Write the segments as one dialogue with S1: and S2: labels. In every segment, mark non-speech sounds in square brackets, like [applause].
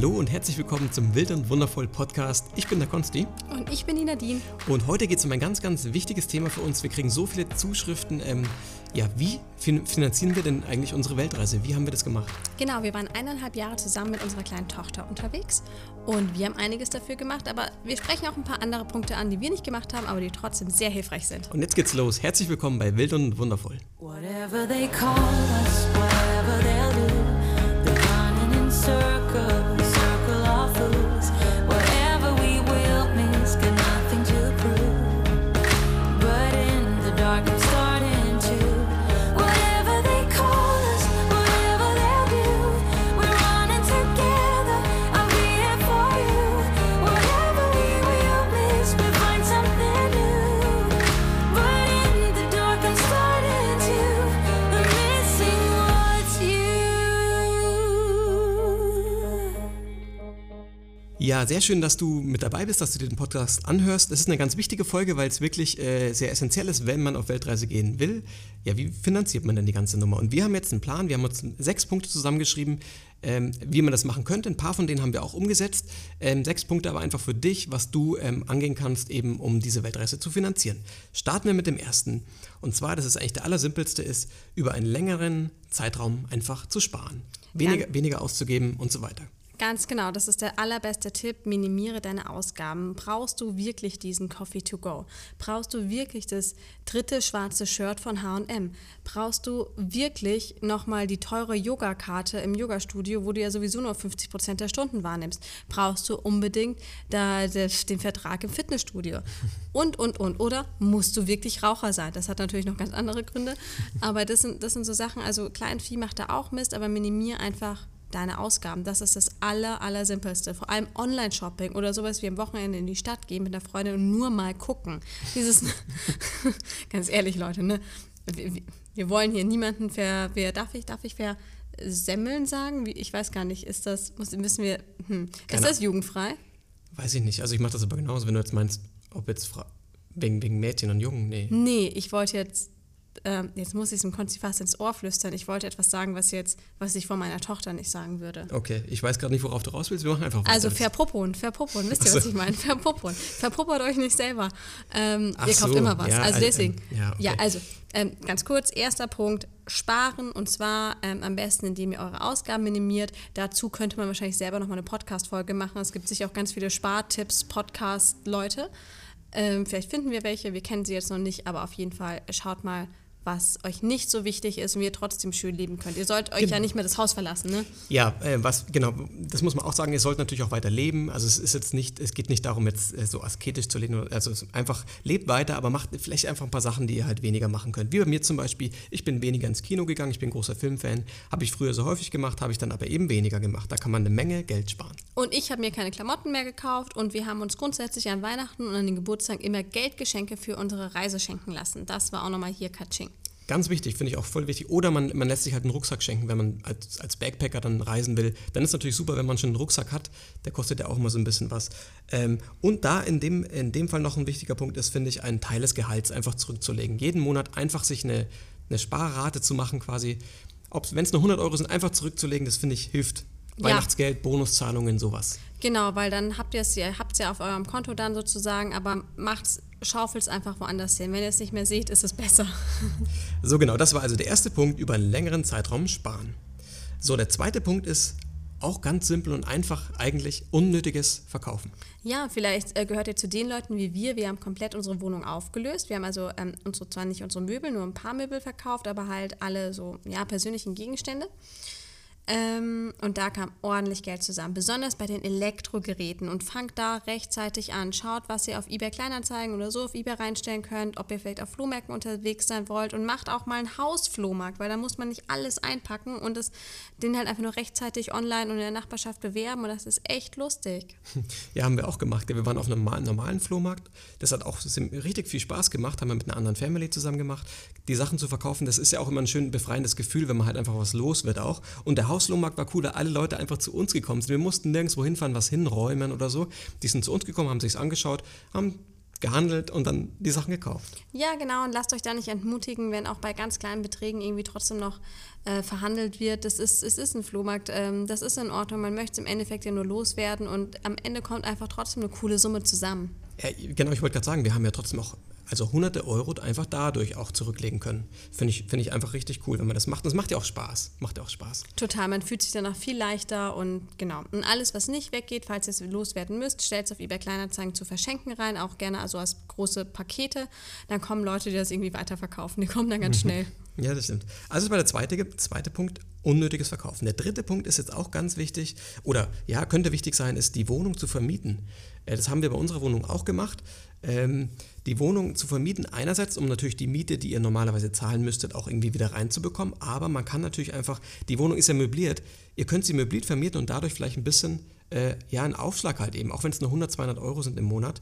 S1: Hallo und herzlich willkommen zum Wild und Wundervoll Podcast. Ich bin der Konsti.
S2: Und ich bin die Nadine.
S1: Und heute geht es um ein ganz, ganz wichtiges Thema für uns. Wir kriegen so viele Zuschriften. Ähm, ja, wie fin finanzieren wir denn eigentlich unsere Weltreise? Wie haben wir das gemacht?
S2: Genau, wir waren eineinhalb Jahre zusammen mit unserer kleinen Tochter unterwegs und wir haben einiges dafür gemacht, aber wir sprechen auch ein paar andere Punkte an, die wir nicht gemacht haben, aber die trotzdem sehr hilfreich sind.
S1: Und jetzt geht's los. Herzlich willkommen bei Wild und Wundervoll. Whatever they call us, whatever they'll do, they're running in circles. Ja, sehr schön, dass du mit dabei bist, dass du dir den Podcast anhörst. Das ist eine ganz wichtige Folge, weil es wirklich äh, sehr essentiell ist, wenn man auf Weltreise gehen will. Ja, wie finanziert man denn die ganze Nummer? Und wir haben jetzt einen Plan, wir haben uns sechs Punkte zusammengeschrieben, ähm, wie man das machen könnte. Ein paar von denen haben wir auch umgesetzt. Ähm, sechs Punkte aber einfach für dich, was du ähm, angehen kannst, eben um diese Weltreise zu finanzieren. Starten wir mit dem ersten. Und zwar, das ist eigentlich der allersimpelste, ist, über einen längeren Zeitraum einfach zu sparen. Weniger, ja. weniger auszugeben und so weiter.
S2: Ganz genau, das ist der allerbeste Tipp. Minimiere deine Ausgaben. Brauchst du wirklich diesen Coffee to go? Brauchst du wirklich das dritte schwarze Shirt von HM? Brauchst du wirklich nochmal die teure Yogakarte im Yogastudio, wo du ja sowieso nur 50 Prozent der Stunden wahrnimmst? Brauchst du unbedingt da, den Vertrag im Fitnessstudio? [laughs] Und, und, und. Oder musst du wirklich Raucher sein? Das hat natürlich noch ganz andere Gründe. Aber das sind, das sind so Sachen, also Kleinvieh macht da auch Mist, aber minimiere einfach deine Ausgaben. Das ist das aller, aller simpelste. Vor allem Online-Shopping oder sowas wie am Wochenende in die Stadt gehen mit der Freundin und nur mal gucken. Dieses, [laughs] ganz ehrlich, Leute, ne? Wir, wir, wollen hier niemanden ver, wer, darf ich, darf ich versemmeln sagen? Ich weiß gar nicht, ist das, müssen wir, hm, ist das jugendfrei?
S1: Weiß ich nicht. Also ich mache das aber genauso, wenn du jetzt meinst, ob jetzt wegen, wegen Mädchen und Jungen, nee.
S2: Nee, ich wollte jetzt ähm, jetzt muss ich es dem Konzi fast ins Ohr flüstern. Ich wollte etwas sagen, was jetzt, was ich vor meiner Tochter nicht sagen würde.
S1: Okay, ich weiß gerade nicht, worauf du raus willst. Wir machen einfach
S2: weiter. Also verpuppern, verpuppern. Wisst ihr, was ich meine? Verpuppern. Verpuppert euch nicht selber. Ähm, ihr kauft so, immer was. Ja, also deswegen. Ähm, ja, okay. ja, also ähm, ganz kurz, erster Punkt, sparen und zwar ähm, am besten, indem ihr eure Ausgaben minimiert. Dazu könnte man wahrscheinlich selber nochmal eine Podcast-Folge machen. Es gibt sicher auch ganz viele Spartipps, Podcast-Leute. Ähm, vielleicht finden wir welche, wir kennen sie jetzt noch nicht, aber auf jeden Fall schaut mal, was euch nicht so wichtig ist und ihr trotzdem schön leben könnt. Ihr sollt euch genau. ja nicht mehr das Haus verlassen, ne?
S1: Ja, äh, was genau, das muss man auch sagen, ihr sollt natürlich auch weiter leben. Also es ist jetzt nicht, es geht nicht darum, jetzt äh, so asketisch zu leben. Also einfach lebt weiter, aber macht vielleicht einfach ein paar Sachen, die ihr halt weniger machen könnt. Wie bei mir zum Beispiel, ich bin weniger ins Kino gegangen, ich bin großer Filmfan, habe ich früher so häufig gemacht, habe ich dann aber eben weniger gemacht. Da kann man eine Menge Geld sparen.
S2: Und ich habe mir keine Klamotten mehr gekauft und wir haben uns grundsätzlich an Weihnachten und an den Geburtstagen immer Geldgeschenke für unsere Reise schenken lassen. Das war auch nochmal hier Katsching.
S1: Ganz wichtig, finde ich auch voll wichtig. Oder man, man lässt sich halt einen Rucksack schenken, wenn man als, als Backpacker dann reisen will. Dann ist natürlich super, wenn man schon einen Rucksack hat. Der kostet ja auch immer so ein bisschen was. Ähm, und da in dem, in dem Fall noch ein wichtiger Punkt ist, finde ich, einen Teil des Gehalts einfach zurückzulegen. Jeden Monat einfach sich eine, eine Sparrate zu machen quasi. Wenn es nur 100 Euro sind, einfach zurückzulegen, das finde ich hilft. Ja. Weihnachtsgeld, Bonuszahlungen, sowas.
S2: Genau, weil dann habt ihr es ja, habt ja auf eurem Konto dann sozusagen, aber macht es schaufelt es einfach woanders hin. Wenn ihr es nicht mehr seht, ist es besser. [laughs]
S1: So genau, das war also der erste Punkt, über einen längeren Zeitraum sparen. So, der zweite Punkt ist auch ganz simpel und einfach eigentlich unnötiges Verkaufen.
S2: Ja, vielleicht äh, gehört ihr zu den Leuten wie wir. Wir haben komplett unsere Wohnung aufgelöst. Wir haben also ähm, unsere, zwar nicht unsere Möbel, nur ein paar Möbel verkauft, aber halt alle so ja, persönlichen Gegenstände. Ähm, und da kam ordentlich Geld zusammen, besonders bei den Elektrogeräten. Und fangt da rechtzeitig an. Schaut, was ihr auf eBay Kleinanzeigen oder so auf eBay reinstellen könnt, ob ihr vielleicht auf Flohmärkten unterwegs sein wollt und macht auch mal einen Hausflohmarkt, weil da muss man nicht alles einpacken und das, den halt einfach nur rechtzeitig online und in der Nachbarschaft bewerben und das ist echt lustig. [laughs]
S1: Ja, haben wir auch gemacht. Wir waren auf einem normalen Flohmarkt. Das hat auch richtig viel Spaß gemacht, haben wir mit einer anderen Family zusammen gemacht. Die Sachen zu verkaufen, das ist ja auch immer ein schön befreiendes Gefühl, wenn man halt einfach was los wird auch. Und der Hauslohmarkt war cool, da alle Leute einfach zu uns gekommen sind. Wir mussten nirgendwo hinfahren, was hinräumen oder so. Die sind zu uns gekommen, haben sich angeschaut, haben gehandelt und dann die Sachen gekauft.
S2: Ja, genau. Und lasst euch da nicht entmutigen, wenn auch bei ganz kleinen Beträgen irgendwie trotzdem noch äh, verhandelt wird. Das ist, es ist ein Flohmarkt, ähm, das ist in Ordnung. Man möchte es im Endeffekt ja nur loswerden und am Ende kommt einfach trotzdem eine coole Summe zusammen.
S1: Ja, genau, ich wollte gerade sagen, wir haben ja trotzdem auch also hunderte Euro einfach dadurch auch zurücklegen können. Finde ich, find ich einfach richtig cool, wenn man das macht. Das macht ja auch Spaß. Macht ja auch Spaß.
S2: Total, man fühlt sich danach viel leichter und genau. Und alles, was nicht weggeht, falls ihr es loswerden müsst, stellt es auf eBay Kleinanzeigen zu verschenken rein, auch gerne also als große Pakete. Dann kommen Leute, die das irgendwie weiterverkaufen. Die kommen dann ganz [laughs] schnell.
S1: Ja, das stimmt. Also das war der zweite, zweite Punkt, unnötiges Verkaufen. Der dritte Punkt ist jetzt auch ganz wichtig, oder ja, könnte wichtig sein, ist die Wohnung zu vermieten. Äh, das haben wir bei unserer Wohnung auch gemacht. Ähm, die Wohnung zu vermieten, einerseits, um natürlich die Miete, die ihr normalerweise zahlen müsstet, auch irgendwie wieder reinzubekommen, aber man kann natürlich einfach, die Wohnung ist ja möbliert, ihr könnt sie möbliert vermieten und dadurch vielleicht ein bisschen, äh, ja, einen Aufschlag halt eben, auch wenn es nur 100, 200 Euro sind im Monat,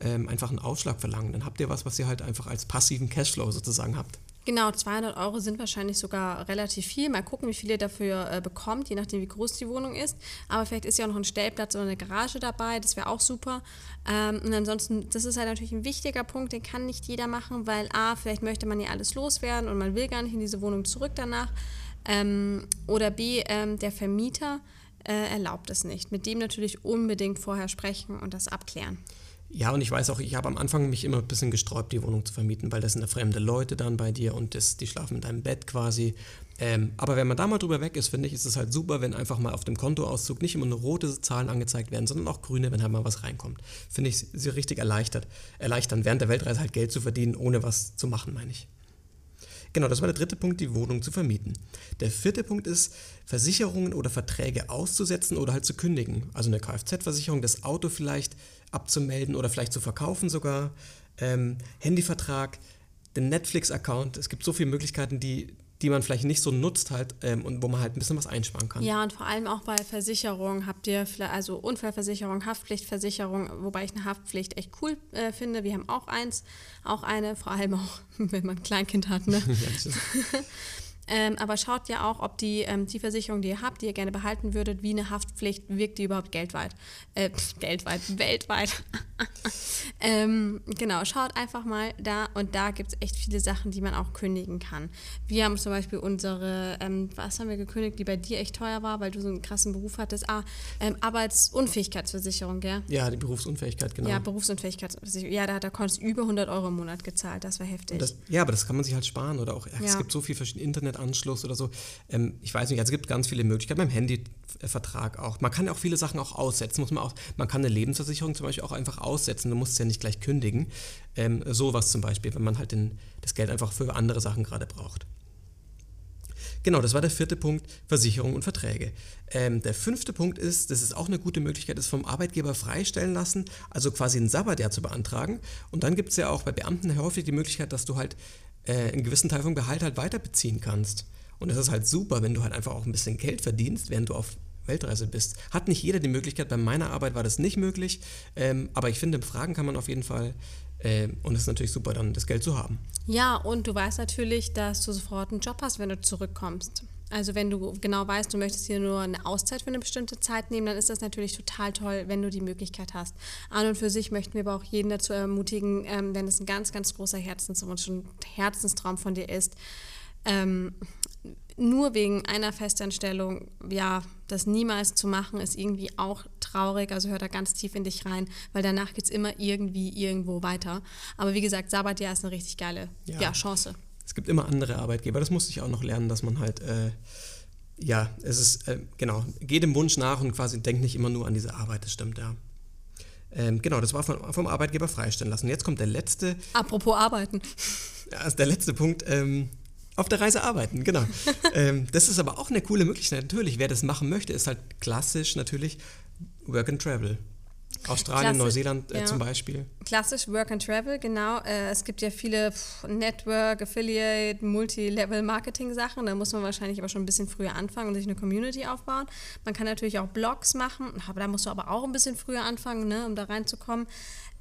S1: ähm, einfach einen Aufschlag verlangen. Dann habt ihr was, was ihr halt einfach als passiven Cashflow sozusagen habt.
S2: Genau, 200 Euro sind wahrscheinlich sogar relativ viel. Mal gucken, wie viel ihr dafür äh, bekommt, je nachdem, wie groß die Wohnung ist. Aber vielleicht ist ja auch noch ein Stellplatz oder eine Garage dabei, das wäre auch super. Ähm, und ansonsten, das ist halt natürlich ein wichtiger Punkt, den kann nicht jeder machen, weil A, vielleicht möchte man ja alles loswerden und man will gar nicht in diese Wohnung zurück danach. Ähm, oder B, ähm, der Vermieter äh, erlaubt es nicht. Mit dem natürlich unbedingt vorher sprechen und das abklären.
S1: Ja, und ich weiß auch, ich habe am Anfang mich immer ein bisschen gesträubt, die Wohnung zu vermieten, weil das sind ja fremde Leute dann bei dir und das, die schlafen in deinem Bett quasi. Ähm, aber wenn man da mal drüber weg ist, finde ich, ist es halt super, wenn einfach mal auf dem Kontoauszug nicht immer nur rote Zahlen angezeigt werden, sondern auch grüne, wenn halt mal was reinkommt. Finde ich sie richtig erleichtert. Erleichtern, während der Weltreise halt Geld zu verdienen, ohne was zu machen, meine ich. Genau, das war der dritte Punkt, die Wohnung zu vermieten. Der vierte Punkt ist, Versicherungen oder Verträge auszusetzen oder halt zu kündigen. Also eine Kfz-Versicherung, das Auto vielleicht abzumelden oder vielleicht zu verkaufen sogar, ähm, Handyvertrag, den Netflix-Account. Es gibt so viele Möglichkeiten, die, die man vielleicht nicht so nutzt halt ähm, und wo man halt ein bisschen was einsparen kann.
S2: Ja, und vor allem auch bei Versicherungen habt ihr also Unfallversicherung, Haftpflichtversicherung, wobei ich eine Haftpflicht echt cool äh, finde. Wir haben auch eins, auch eine, vor allem auch, [laughs] wenn man ein Kleinkind hat. Ne? [laughs] [laughs] Ähm, aber schaut ja auch, ob die, ähm, die Versicherung, die ihr habt, die ihr gerne behalten würdet, wie eine Haftpflicht, wirkt die überhaupt geldweit? Äh, geldweit, [laughs] weltweit. [laughs] ähm, genau, schaut einfach mal da und da gibt es echt viele Sachen, die man auch kündigen kann. Wir haben zum Beispiel unsere, ähm, was haben wir gekündigt, die bei dir echt teuer war, weil du so einen krassen Beruf hattest. Ah, ähm, Arbeitsunfähigkeitsversicherung, gell?
S1: Ja, die Berufsunfähigkeit, genau.
S2: Ja, Berufsunfähigkeitsversicherung. Ja, da, da konntest du über 100 Euro im Monat gezahlt, das war heftig.
S1: Das, ja, aber das kann man sich halt sparen oder auch, ja. es gibt so viele verschiedene Internet Internetanschluss oder so. Ähm, ich weiß nicht, also es gibt ganz viele Möglichkeiten beim Handyvertrag auch. Man kann ja auch viele Sachen auch aussetzen. Muss man, auch, man kann eine Lebensversicherung zum Beispiel auch einfach aussetzen. Du musst es ja nicht gleich kündigen. Ähm, sowas zum Beispiel, wenn man halt den, das Geld einfach für andere Sachen gerade braucht. Genau, das war der vierte Punkt, Versicherung und Verträge. Ähm, der fünfte Punkt ist, das ist auch eine gute Möglichkeit, ist vom Arbeitgeber freistellen lassen, also quasi ein Sabbatjahr zu beantragen. Und dann gibt es ja auch bei Beamten häufig die Möglichkeit, dass du halt äh, einen gewissen Teil vom Gehalt halt weiter beziehen kannst. Und das ist halt super, wenn du halt einfach auch ein bisschen Geld verdienst, während du auf Weltreise bist. Hat nicht jeder die Möglichkeit, bei meiner Arbeit war das nicht möglich, ähm, aber ich finde, Fragen kann man auf jeden Fall äh, und es ist natürlich super, dann das Geld zu haben.
S2: Ja, und du weißt natürlich, dass du sofort einen Job hast, wenn du zurückkommst. Also wenn du genau weißt, du möchtest hier nur eine Auszeit für eine bestimmte Zeit nehmen, dann ist das natürlich total toll, wenn du die Möglichkeit hast. An und für sich möchten wir aber auch jeden dazu ermutigen, ähm, wenn es ein ganz, ganz großer Herzenswunsch und Herzenstraum von dir ist, ähm, nur wegen einer Festanstellung, ja, das niemals zu machen, ist irgendwie auch traurig. Also hör da ganz tief in dich rein, weil danach geht es immer irgendwie irgendwo weiter. Aber wie gesagt, Sabbatjahr ist eine richtig geile ja. Ja, Chance
S1: es gibt immer andere Arbeitgeber. Das musste ich auch noch lernen, dass man halt, äh, ja, es ist, äh, genau, geht dem Wunsch nach und quasi denkt nicht immer nur an diese Arbeit, das stimmt, ja. Ähm, genau, das war von, vom Arbeitgeber freistellen lassen. Jetzt kommt der letzte.
S2: Apropos Arbeiten.
S1: Ist der letzte Punkt. Ähm, auf der Reise arbeiten, genau. [laughs] ähm, das ist aber auch eine coole Möglichkeit. Natürlich, wer das machen möchte, ist halt klassisch natürlich Work and Travel. Australien, Klasse, Neuseeland äh, ja. zum Beispiel.
S2: Klassisch Work and Travel, genau. Äh, es gibt ja viele pff, Network, Affiliate, Multi-Level-Marketing-Sachen. Da muss man wahrscheinlich aber schon ein bisschen früher anfangen und sich eine Community aufbauen. Man kann natürlich auch Blogs machen, aber da musst du aber auch ein bisschen früher anfangen, ne, um da reinzukommen.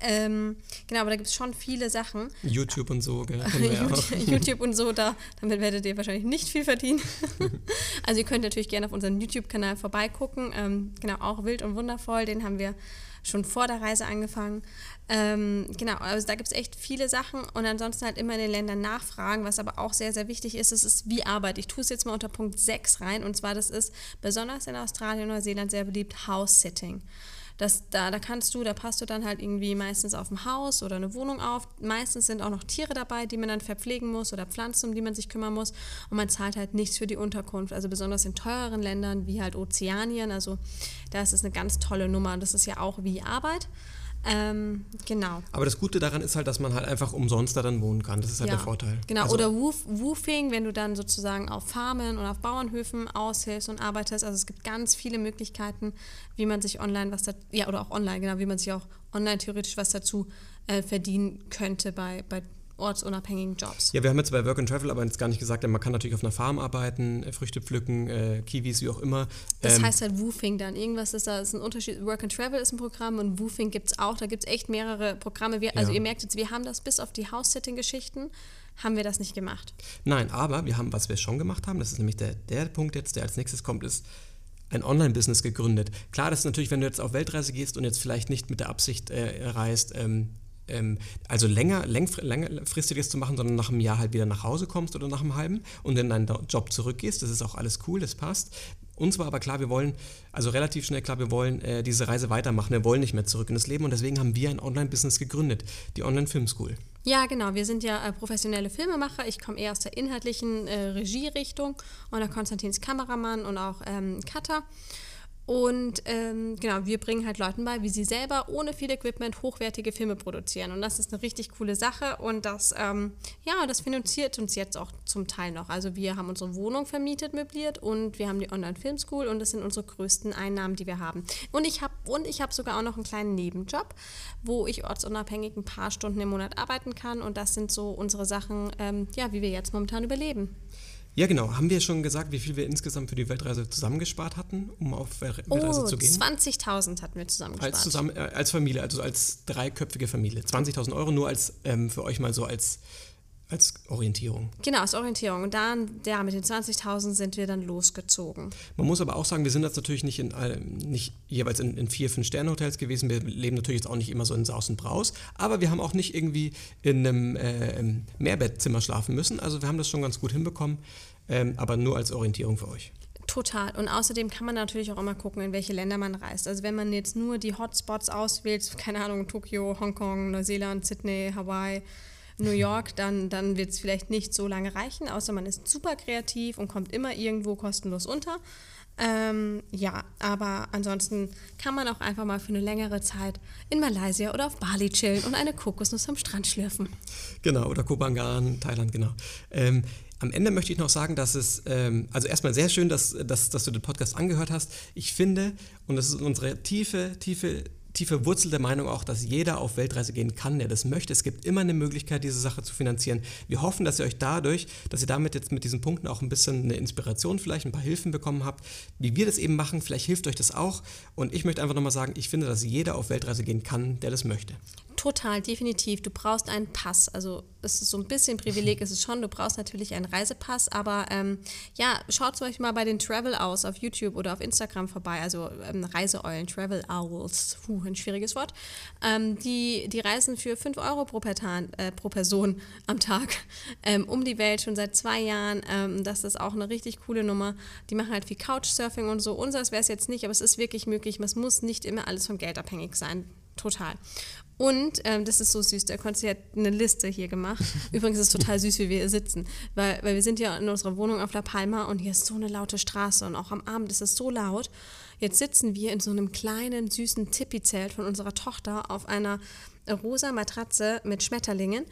S2: Ähm, genau, aber da gibt es schon viele Sachen.
S1: YouTube und so, gell? [laughs]
S2: YouTube, YouTube und so, da, damit werdet ihr wahrscheinlich nicht viel verdienen. [laughs] also ihr könnt natürlich gerne auf unserem YouTube-Kanal vorbeigucken. Ähm, genau, auch wild und wundervoll, den haben wir schon vor der Reise angefangen. Ähm, genau, also da gibt es echt viele Sachen und ansonsten halt immer in den Ländern nachfragen, was aber auch sehr, sehr wichtig ist, das ist wie Arbeit. Ich tue es jetzt mal unter Punkt 6 rein und zwar das ist besonders in Australien und Neuseeland sehr beliebt, House-Sitting. Das, da, da kannst du, da passt du dann halt irgendwie meistens auf ein Haus oder eine Wohnung auf. Meistens sind auch noch Tiere dabei, die man dann verpflegen muss oder Pflanzen, um die man sich kümmern muss. Und man zahlt halt nichts für die Unterkunft. Also besonders in teureren Ländern wie halt Ozeanien. Also da ist es eine ganz tolle Nummer. Und das ist ja auch wie Arbeit. Ähm, genau.
S1: Aber das Gute daran ist halt, dass man halt einfach umsonst da dann wohnen kann. Das ist halt ja, der Vorteil.
S2: Genau, also, oder Woof, Woofing, wenn du dann sozusagen auf Farmen und auf Bauernhöfen aushilfst und arbeitest. Also es gibt ganz viele Möglichkeiten, wie man sich online was da, ja, oder auch online, genau, wie man sich auch online theoretisch was dazu äh, verdienen könnte bei, bei ortsunabhängigen Jobs.
S1: Ja, wir haben jetzt bei Work and Travel aber jetzt gar nicht gesagt, man kann natürlich auf einer Farm arbeiten, äh, Früchte pflücken, äh, Kiwis, wie auch immer.
S2: Das ähm, heißt halt Woofing dann. Irgendwas ist da, ist ein Unterschied. Work and Travel ist ein Programm und Woofing gibt es auch. Da gibt es echt mehrere Programme. Wir, also ja. ihr merkt jetzt, wir haben das bis auf die House-Sitting-Geschichten haben wir das nicht gemacht.
S1: Nein, aber wir haben, was wir schon gemacht haben, das ist nämlich der, der Punkt jetzt, der als nächstes kommt, ist, ein Online-Business gegründet. Klar, das ist natürlich, wenn du jetzt auf Weltreise gehst und jetzt vielleicht nicht mit der Absicht äh, reist, ähm, ähm, also länger, längerfristiges zu machen, sondern nach einem Jahr halt wieder nach Hause kommst oder nach einem halben und in deinen Job zurückgehst. Das ist auch alles cool, das passt. Uns war aber klar, wir wollen, also relativ schnell klar, wir wollen äh, diese Reise weitermachen. Wir wollen nicht mehr zurück in das Leben und deswegen haben wir ein Online-Business gegründet, die Online-Film School.
S2: Ja, genau. Wir sind ja äh, professionelle Filmemacher. Ich komme eher aus der inhaltlichen äh, Regierichtung und der Konstantin ist Kameramann und auch ähm, Cutter. Und ähm, genau, wir bringen halt Leuten bei, wie sie selber ohne viel Equipment hochwertige Filme produzieren. Und das ist eine richtig coole Sache. Und das, ähm, ja, das finanziert uns jetzt auch zum Teil noch. Also wir haben unsere Wohnung vermietet, möbliert und wir haben die Online-Film-School und das sind unsere größten Einnahmen, die wir haben. Und ich habe und ich habe sogar auch noch einen kleinen Nebenjob, wo ich ortsunabhängig ein paar Stunden im Monat arbeiten kann. Und das sind so unsere Sachen, ähm, ja, wie wir jetzt momentan überleben.
S1: Ja, genau. Haben wir schon gesagt, wie viel wir insgesamt für die Weltreise zusammengespart hatten, um auf Weltreise
S2: oh,
S1: zu gehen?
S2: 20.000 hatten wir zusammengespart.
S1: Als, zusammen, äh, als Familie, also als dreiköpfige Familie. 20.000 Euro nur als ähm, für euch mal so als als Orientierung.
S2: Genau, als Orientierung. Und dann, ja, mit den 20.000 sind wir dann losgezogen.
S1: Man muss aber auch sagen, wir sind jetzt natürlich nicht, in, nicht jeweils in, in vier, fünf Sterne-Hotels gewesen. Wir leben natürlich jetzt auch nicht immer so in Saus und Braus. Aber wir haben auch nicht irgendwie in einem äh, Mehrbettzimmer schlafen müssen. Also wir haben das schon ganz gut hinbekommen. Ähm, aber nur als Orientierung für euch.
S2: Total. Und außerdem kann man natürlich auch immer gucken, in welche Länder man reist. Also wenn man jetzt nur die Hotspots auswählt, keine Ahnung, Tokio, Hongkong, Neuseeland, Sydney, Hawaii, New York, dann, dann wird es vielleicht nicht so lange reichen, außer man ist super kreativ und kommt immer irgendwo kostenlos unter. Ähm, ja, aber ansonsten kann man auch einfach mal für eine längere Zeit in Malaysia oder auf Bali chillen und eine Kokosnuss am Strand schlürfen.
S1: Genau, oder Kopangan, Thailand, genau. Ähm, am Ende möchte ich noch sagen, dass es, ähm, also erstmal sehr schön, dass, dass, dass du den Podcast angehört hast. Ich finde, und das ist unsere tiefe, tiefe tiefe Wurzel der Meinung auch, dass jeder auf Weltreise gehen kann, der das möchte. Es gibt immer eine Möglichkeit, diese Sache zu finanzieren. Wir hoffen, dass ihr euch dadurch, dass ihr damit jetzt mit diesen Punkten auch ein bisschen eine Inspiration, vielleicht ein paar Hilfen bekommen habt, wie wir das eben machen. Vielleicht hilft euch das auch. Und ich möchte einfach nochmal sagen, ich finde, dass jeder auf Weltreise gehen kann, der das möchte.
S2: Total, definitiv. Du brauchst einen Pass. Also es ist so ein bisschen Privileg, ist es schon. Du brauchst natürlich einen Reisepass, aber ähm, ja, schaut Beispiel mal bei den Travel aus auf YouTube oder auf Instagram vorbei. Also ähm, Reiseeulen, Travel Owls, puh, ein schwieriges Wort. Ähm, die, die reisen für 5 Euro pro, Pertan, äh, pro Person am Tag [laughs] ähm, um die Welt schon seit zwei Jahren. Ähm, das ist auch eine richtig coole Nummer. Die machen halt viel Couchsurfing und so. Unseres wäre es jetzt nicht, aber es ist wirklich möglich. Es muss nicht immer alles vom Geld abhängig sein. Total. Und ähm, das ist so süß, der Konzi hat eine Liste hier gemacht. [laughs] Übrigens ist es total süß, wie wir hier sitzen, weil, weil wir sind ja in unserer Wohnung auf La Palma und hier ist so eine laute Straße und auch am Abend ist es so laut. Jetzt sitzen wir in so einem kleinen, süßen Tipi-Zelt von unserer Tochter auf einer rosa Matratze mit Schmetterlingen,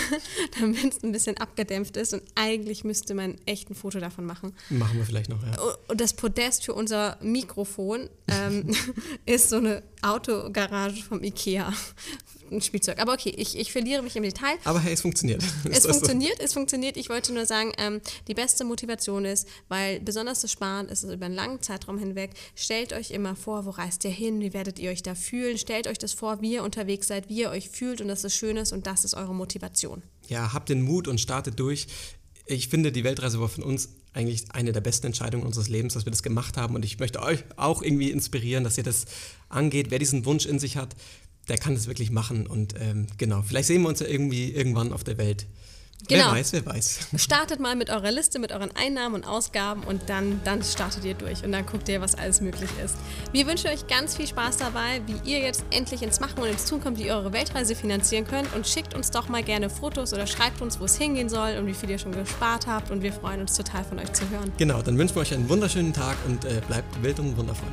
S2: [laughs] damit es ein bisschen abgedämpft ist. Und eigentlich müsste man echt ein Foto davon machen.
S1: Machen wir vielleicht noch, ja.
S2: Und das Podest für unser Mikrofon ähm, [laughs] ist so eine Autogarage vom Ikea ein Spielzeug. Aber okay, ich, ich verliere mich im Detail.
S1: Aber hey, es funktioniert.
S2: Es funktioniert, so. es funktioniert. Ich wollte nur sagen, ähm, die beste Motivation ist, weil besonders das Sparen ist es über einen langen Zeitraum hinweg. Stellt euch immer vor, wo reist ihr hin, wie werdet ihr euch da fühlen. Stellt euch das vor, wie ihr unterwegs seid, wie ihr euch fühlt und dass es schön ist und das ist eure Motivation.
S1: Ja, habt den Mut und startet durch. Ich finde, die Weltreise war von uns eigentlich eine der besten Entscheidungen unseres Lebens, dass wir das gemacht haben. Und ich möchte euch auch irgendwie inspirieren, dass ihr das angeht. Wer diesen Wunsch in sich hat, der kann das wirklich machen. Und ähm, genau, vielleicht sehen wir uns ja irgendwie irgendwann auf der Welt. Genau. Wer weiß, wer weiß.
S2: Startet mal mit eurer Liste, mit euren Einnahmen und Ausgaben und dann, dann startet ihr durch und dann guckt ihr, was alles möglich ist. Wir wünschen euch ganz viel Spaß dabei, wie ihr jetzt endlich ins Machen und ins Tun kommt, wie ihr eure Weltreise finanzieren könnt und schickt uns doch mal gerne Fotos oder schreibt uns, wo es hingehen soll und wie viel ihr schon gespart habt und wir freuen uns total von euch zu hören.
S1: Genau, dann wünschen wir euch einen wunderschönen Tag und äh, bleibt wild und wundervoll.